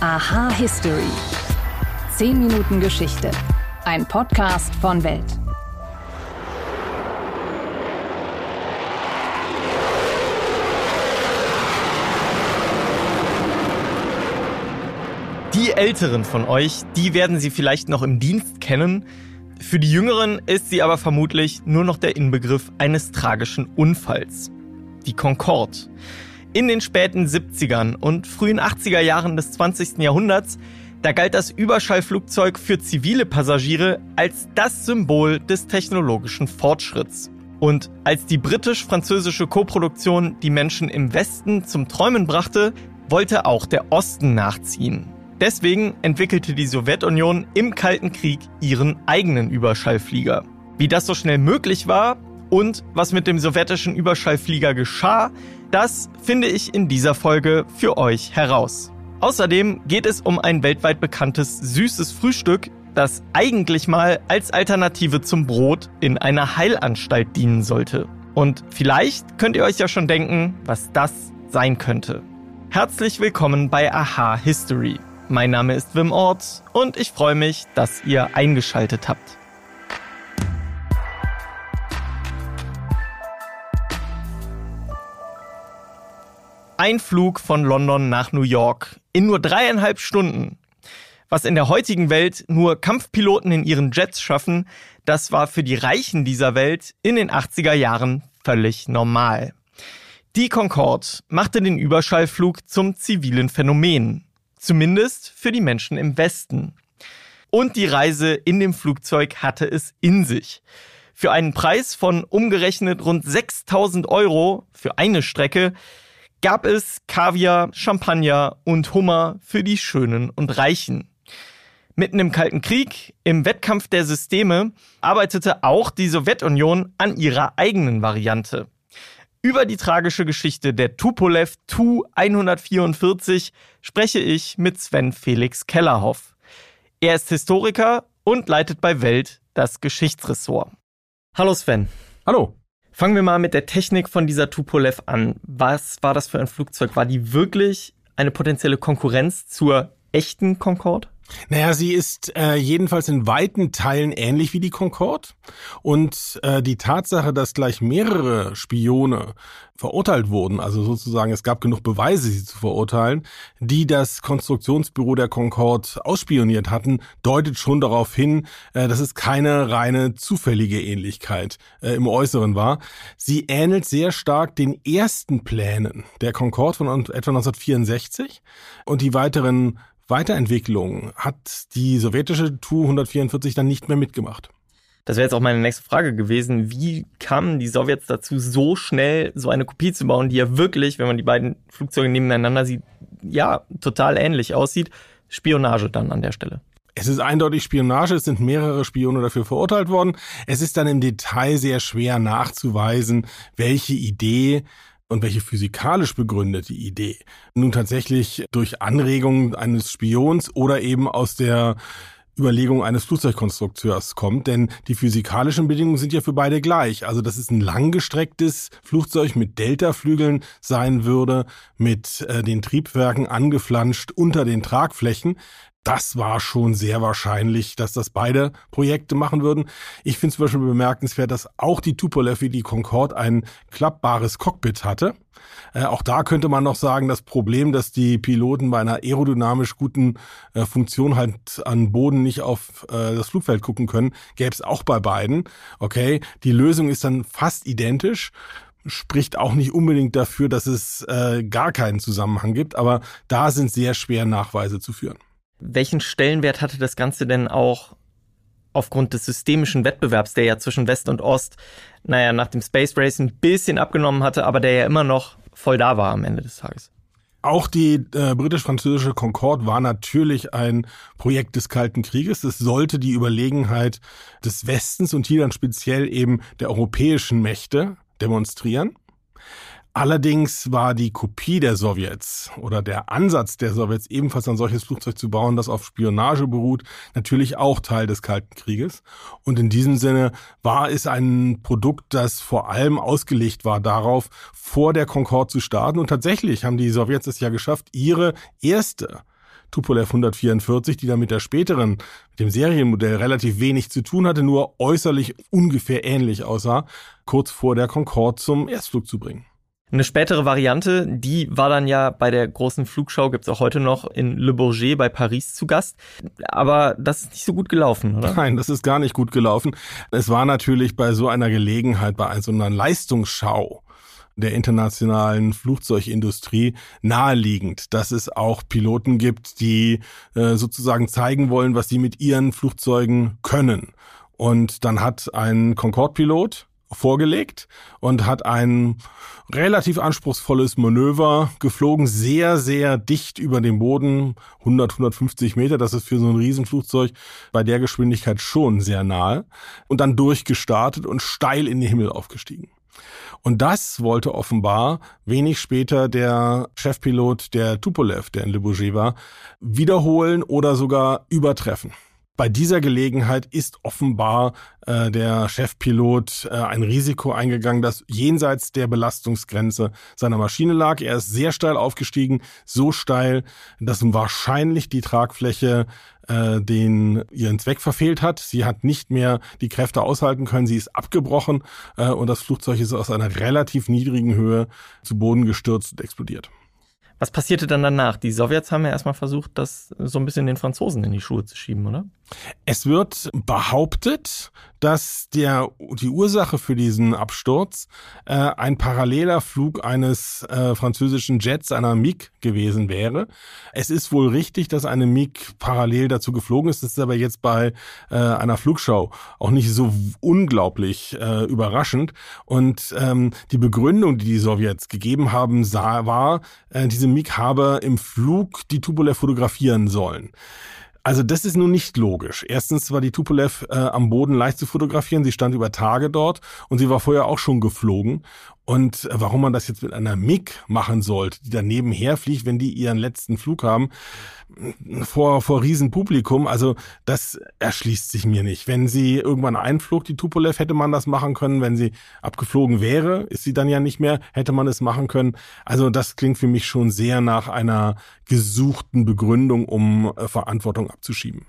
Aha History. 10 Minuten Geschichte. Ein Podcast von Welt. Die Älteren von euch, die werden sie vielleicht noch im Dienst kennen. Für die Jüngeren ist sie aber vermutlich nur noch der Inbegriff eines tragischen Unfalls. Die Concorde. In den späten 70ern und frühen 80er Jahren des 20. Jahrhunderts, da galt das Überschallflugzeug für zivile Passagiere als das Symbol des technologischen Fortschritts. Und als die britisch-französische Koproduktion die Menschen im Westen zum Träumen brachte, wollte auch der Osten nachziehen. Deswegen entwickelte die Sowjetunion im Kalten Krieg ihren eigenen Überschallflieger. Wie das so schnell möglich war und was mit dem sowjetischen Überschallflieger geschah, das finde ich in dieser Folge für euch heraus. Außerdem geht es um ein weltweit bekanntes süßes Frühstück, das eigentlich mal als Alternative zum Brot in einer Heilanstalt dienen sollte. Und vielleicht könnt ihr euch ja schon denken, was das sein könnte. Herzlich willkommen bei Aha History. Mein Name ist Wim Ort und ich freue mich, dass ihr eingeschaltet habt. Ein Flug von London nach New York in nur dreieinhalb Stunden. Was in der heutigen Welt nur Kampfpiloten in ihren Jets schaffen, das war für die Reichen dieser Welt in den 80er Jahren völlig normal. Die Concorde machte den Überschallflug zum zivilen Phänomen. Zumindest für die Menschen im Westen. Und die Reise in dem Flugzeug hatte es in sich. Für einen Preis von umgerechnet rund 6000 Euro für eine Strecke gab es Kaviar, Champagner und Hummer für die Schönen und Reichen. Mitten im Kalten Krieg, im Wettkampf der Systeme, arbeitete auch die Sowjetunion an ihrer eigenen Variante. Über die tragische Geschichte der Tupolev Tu-144 spreche ich mit Sven Felix Kellerhoff. Er ist Historiker und leitet bei Welt das Geschichtsressort. Hallo Sven. Hallo. Fangen wir mal mit der Technik von dieser Tupolev an. Was war das für ein Flugzeug? War die wirklich eine potenzielle Konkurrenz zur echten Concorde? Naja, sie ist äh, jedenfalls in weiten Teilen ähnlich wie die Concorde. Und äh, die Tatsache, dass gleich mehrere Spione verurteilt wurden, also sozusagen es gab genug Beweise, sie zu verurteilen, die das Konstruktionsbüro der Concorde ausspioniert hatten, deutet schon darauf hin, äh, dass es keine reine zufällige Ähnlichkeit äh, im Äußeren war. Sie ähnelt sehr stark den ersten Plänen der Concorde von etwa 1964 und die weiteren Weiterentwicklung hat die sowjetische Tu-144 dann nicht mehr mitgemacht. Das wäre jetzt auch meine nächste Frage gewesen. Wie kamen die Sowjets dazu, so schnell so eine Kopie zu bauen, die ja wirklich, wenn man die beiden Flugzeuge nebeneinander sieht, ja, total ähnlich aussieht? Spionage dann an der Stelle. Es ist eindeutig Spionage, es sind mehrere Spione dafür verurteilt worden. Es ist dann im Detail sehr schwer nachzuweisen, welche Idee und welche physikalisch begründete Idee nun tatsächlich durch Anregung eines Spions oder eben aus der Überlegung eines Flugzeugkonstrukteurs kommt, denn die physikalischen Bedingungen sind ja für beide gleich. Also, dass es ein langgestrecktes Flugzeug mit Deltaflügeln sein würde, mit äh, den Triebwerken angeflanscht unter den Tragflächen das war schon sehr wahrscheinlich, dass das beide Projekte machen würden. Ich finde es zum Beispiel bemerkenswert, dass auch die Tupolev wie die Concorde ein klappbares Cockpit hatte. Äh, auch da könnte man noch sagen, das Problem, dass die Piloten bei einer aerodynamisch guten äh, Funktion halt an Boden nicht auf äh, das Flugfeld gucken können, gäbe es auch bei beiden. Okay, die Lösung ist dann fast identisch spricht auch nicht unbedingt dafür, dass es äh, gar keinen Zusammenhang gibt, aber da sind sehr schwer Nachweise zu führen. Welchen Stellenwert hatte das Ganze denn auch aufgrund des systemischen Wettbewerbs, der ja zwischen West und Ost, naja, nach dem Space Race ein bisschen abgenommen hatte, aber der ja immer noch voll da war am Ende des Tages? Auch die äh, britisch-französische Concorde war natürlich ein Projekt des Kalten Krieges. Es sollte die Überlegenheit des Westens und hier dann speziell eben der europäischen Mächte demonstrieren. Allerdings war die Kopie der Sowjets oder der Ansatz der Sowjets ebenfalls ein solches Flugzeug zu bauen, das auf Spionage beruht, natürlich auch Teil des Kalten Krieges. Und in diesem Sinne war es ein Produkt, das vor allem ausgelegt war darauf, vor der Concorde zu starten. Und tatsächlich haben die Sowjets es ja geschafft, ihre erste Tupolev 144, die dann mit der späteren, mit dem Serienmodell relativ wenig zu tun hatte, nur äußerlich ungefähr ähnlich aussah, kurz vor der Concorde zum Erstflug zu bringen. Eine spätere Variante, die war dann ja bei der großen Flugschau, gibt's auch heute noch in Le Bourget bei Paris zu Gast. Aber das ist nicht so gut gelaufen, oder? Nein, das ist gar nicht gut gelaufen. Es war natürlich bei so einer Gelegenheit, bei so einer Leistungsschau, der internationalen Flugzeugindustrie naheliegend, dass es auch Piloten gibt, die äh, sozusagen zeigen wollen, was sie mit ihren Flugzeugen können. Und dann hat ein Concorde-Pilot vorgelegt und hat ein relativ anspruchsvolles Manöver geflogen, sehr, sehr dicht über dem Boden, 100, 150 Meter, das ist für so ein Riesenflugzeug bei der Geschwindigkeit schon sehr nahe und dann durchgestartet und steil in den Himmel aufgestiegen. Und das wollte offenbar wenig später der Chefpilot der Tupolev, der in Le Bourget war, wiederholen oder sogar übertreffen. Bei dieser Gelegenheit ist offenbar äh, der Chefpilot äh, ein Risiko eingegangen, das jenseits der Belastungsgrenze seiner Maschine lag. Er ist sehr steil aufgestiegen, so steil, dass wahrscheinlich die Tragfläche äh, den ihren Zweck verfehlt hat. Sie hat nicht mehr die Kräfte aushalten können. Sie ist abgebrochen äh, und das Flugzeug ist aus einer relativ niedrigen Höhe zu Boden gestürzt und explodiert. Was passierte dann danach? Die Sowjets haben ja erstmal versucht, das so ein bisschen den Franzosen in die Schuhe zu schieben, oder? Es wird behauptet, dass der, die Ursache für diesen Absturz äh, ein paralleler Flug eines äh, französischen Jets, einer MiG gewesen wäre. Es ist wohl richtig, dass eine MiG parallel dazu geflogen ist. Das ist aber jetzt bei äh, einer Flugschau auch nicht so unglaublich äh, überraschend. Und ähm, die Begründung, die die Sowjets gegeben haben, sah, war, äh, diese MiG habe im Flug die Tupolev fotografieren sollen. Also das ist nun nicht logisch. Erstens war die Tupolev äh, am Boden leicht zu fotografieren. Sie stand über Tage dort und sie war vorher auch schon geflogen. Und äh, warum man das jetzt mit einer MiG machen sollte, die daneben herfliegt, wenn die ihren letzten Flug haben, vor, vor Riesenpublikum, also das erschließt sich mir nicht. Wenn sie irgendwann einflog, die Tupolev, hätte man das machen können. Wenn sie abgeflogen wäre, ist sie dann ja nicht mehr, hätte man es machen können. Also das klingt für mich schon sehr nach einer gesuchten Begründung, um äh, Verantwortung abzuschieben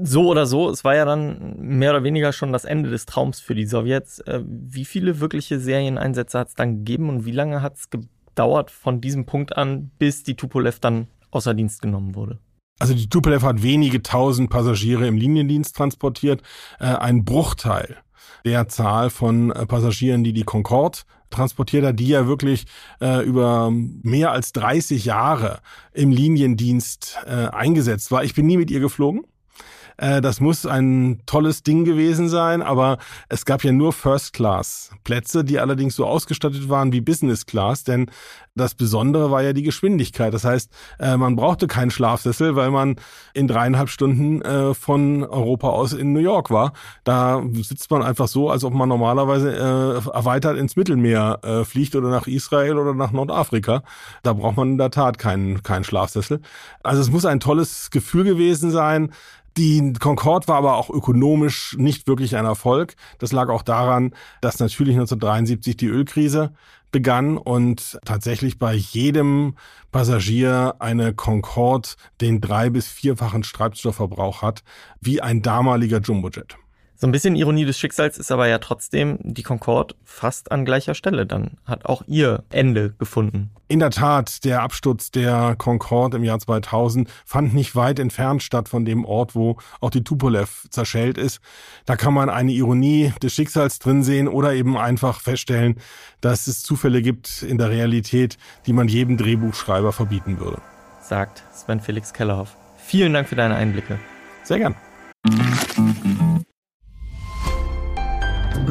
so oder so, es war ja dann mehr oder weniger schon das Ende des Traums für die Sowjets. Äh, wie viele wirkliche Serieneinsätze hat es dann gegeben und wie lange hat es gedauert von diesem Punkt an, bis die Tupolev dann außer Dienst genommen wurde? Also die Tupolev hat wenige tausend Passagiere im Liniendienst transportiert, äh, ein Bruchteil der Zahl von äh, Passagieren, die die Concorde transportiert hat, die ja wirklich äh, über mehr als 30 Jahre im Liniendienst äh, eingesetzt war. Ich bin nie mit ihr geflogen. Äh, das muss ein tolles Ding gewesen sein, aber es gab ja nur First-Class-Plätze, die allerdings so ausgestattet waren wie Business-Class, denn das Besondere war ja die Geschwindigkeit. Das heißt, äh, man brauchte keinen Schlafsessel, weil man in dreieinhalb Stunden äh, von Europa aus in New York war. Da sitzt man einfach so, als ob man normalerweise erweitert ins Mittelmeer fliegt oder nach Israel oder nach Nordafrika. Da braucht man in der Tat keinen, keinen Schlafsessel. Also es muss ein tolles Gefühl gewesen sein, die Concorde war aber auch ökonomisch nicht wirklich ein Erfolg. Das lag auch daran, dass natürlich 1973 die Ölkrise begann und tatsächlich bei jedem Passagier eine Concorde den drei- bis vierfachen Treibstoffverbrauch hat, wie ein damaliger Jumbojet. So ein bisschen Ironie des Schicksals ist aber ja trotzdem die Concorde fast an gleicher Stelle. Dann hat auch ihr Ende gefunden. In der Tat, der Absturz der Concorde im Jahr 2000 fand nicht weit entfernt statt von dem Ort, wo auch die Tupolev zerschellt ist. Da kann man eine Ironie des Schicksals drin sehen oder eben einfach feststellen, dass es Zufälle gibt in der Realität, die man jedem Drehbuchschreiber verbieten würde. Sagt Sven Felix Kellerhoff. Vielen Dank für deine Einblicke. Sehr gern.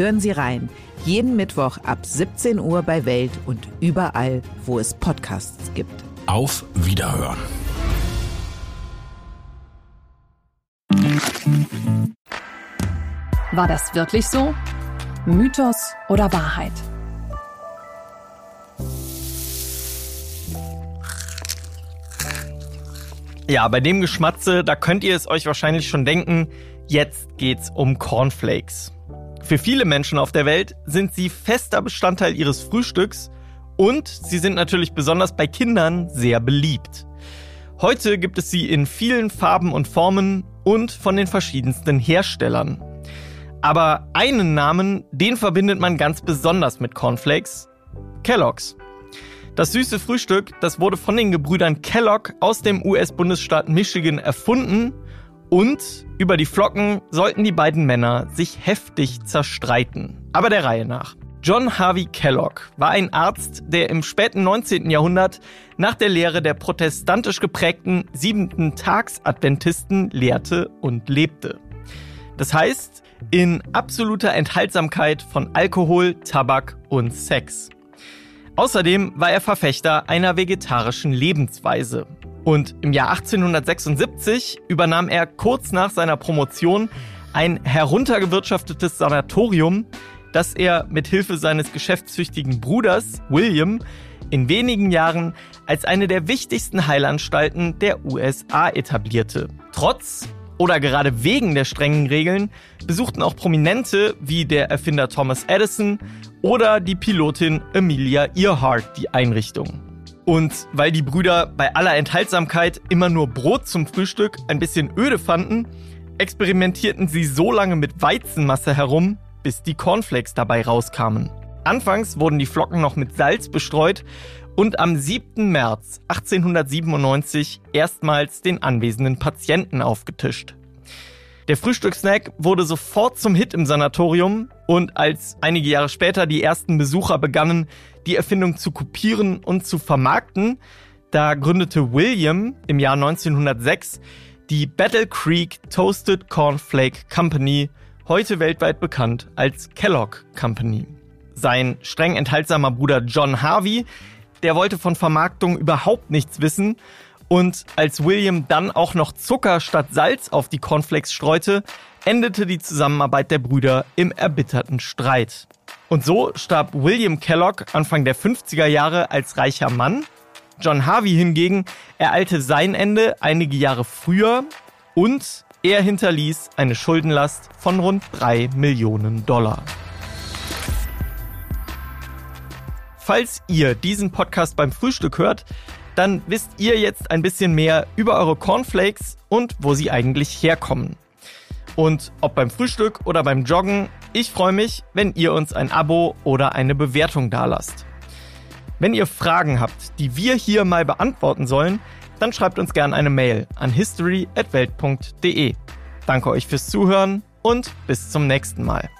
Hören Sie rein. Jeden Mittwoch ab 17 Uhr bei Welt und überall, wo es Podcasts gibt. Auf Wiederhören. War das wirklich so? Mythos oder Wahrheit? Ja, bei dem Geschmatze, da könnt ihr es euch wahrscheinlich schon denken, jetzt geht's um Cornflakes. Für viele Menschen auf der Welt sind sie fester Bestandteil ihres Frühstücks und sie sind natürlich besonders bei Kindern sehr beliebt. Heute gibt es sie in vielen Farben und Formen und von den verschiedensten Herstellern. Aber einen Namen, den verbindet man ganz besonders mit Cornflakes. Kellogg's. Das süße Frühstück, das wurde von den Gebrüdern Kellogg aus dem US-Bundesstaat Michigan erfunden und über die Flocken sollten die beiden Männer sich heftig zerstreiten. Aber der Reihe nach. John Harvey Kellogg war ein Arzt, der im späten 19. Jahrhundert nach der Lehre der protestantisch geprägten siebenten Tags-Adventisten lehrte und lebte. Das heißt, in absoluter Enthaltsamkeit von Alkohol, Tabak und Sex. Außerdem war er Verfechter einer vegetarischen Lebensweise. Und im Jahr 1876 übernahm er kurz nach seiner Promotion ein heruntergewirtschaftetes Sanatorium, das er mit Hilfe seines geschäftstüchtigen Bruders William in wenigen Jahren als eine der wichtigsten Heilanstalten der USA etablierte. Trotz oder gerade wegen der strengen Regeln besuchten auch Prominente wie der Erfinder Thomas Edison oder die Pilotin Amelia Earhart die Einrichtung. Und weil die Brüder bei aller Enthaltsamkeit immer nur Brot zum Frühstück ein bisschen öde fanden, experimentierten sie so lange mit Weizenmasse herum, bis die Cornflakes dabei rauskamen. Anfangs wurden die Flocken noch mit Salz bestreut und am 7. März 1897 erstmals den anwesenden Patienten aufgetischt. Der Frühstückssnack wurde sofort zum Hit im Sanatorium und als einige Jahre später die ersten Besucher begannen, die Erfindung zu kopieren und zu vermarkten, da gründete William im Jahr 1906 die Battle Creek Toasted Cornflake Company, heute weltweit bekannt als Kellogg Company. Sein streng enthaltsamer Bruder John Harvey der wollte von Vermarktung überhaupt nichts wissen. Und als William dann auch noch Zucker statt Salz auf die Cornflakes streute, endete die Zusammenarbeit der Brüder im erbitterten Streit. Und so starb William Kellogg Anfang der 50er Jahre als reicher Mann. John Harvey hingegen ereilte sein Ende einige Jahre früher und er hinterließ eine Schuldenlast von rund drei Millionen Dollar. falls ihr diesen Podcast beim Frühstück hört, dann wisst ihr jetzt ein bisschen mehr über eure Cornflakes und wo sie eigentlich herkommen. Und ob beim Frühstück oder beim Joggen, ich freue mich, wenn ihr uns ein Abo oder eine Bewertung dalasst. Wenn ihr Fragen habt, die wir hier mal beantworten sollen, dann schreibt uns gerne eine Mail an history@welt.de. Danke euch fürs Zuhören und bis zum nächsten Mal.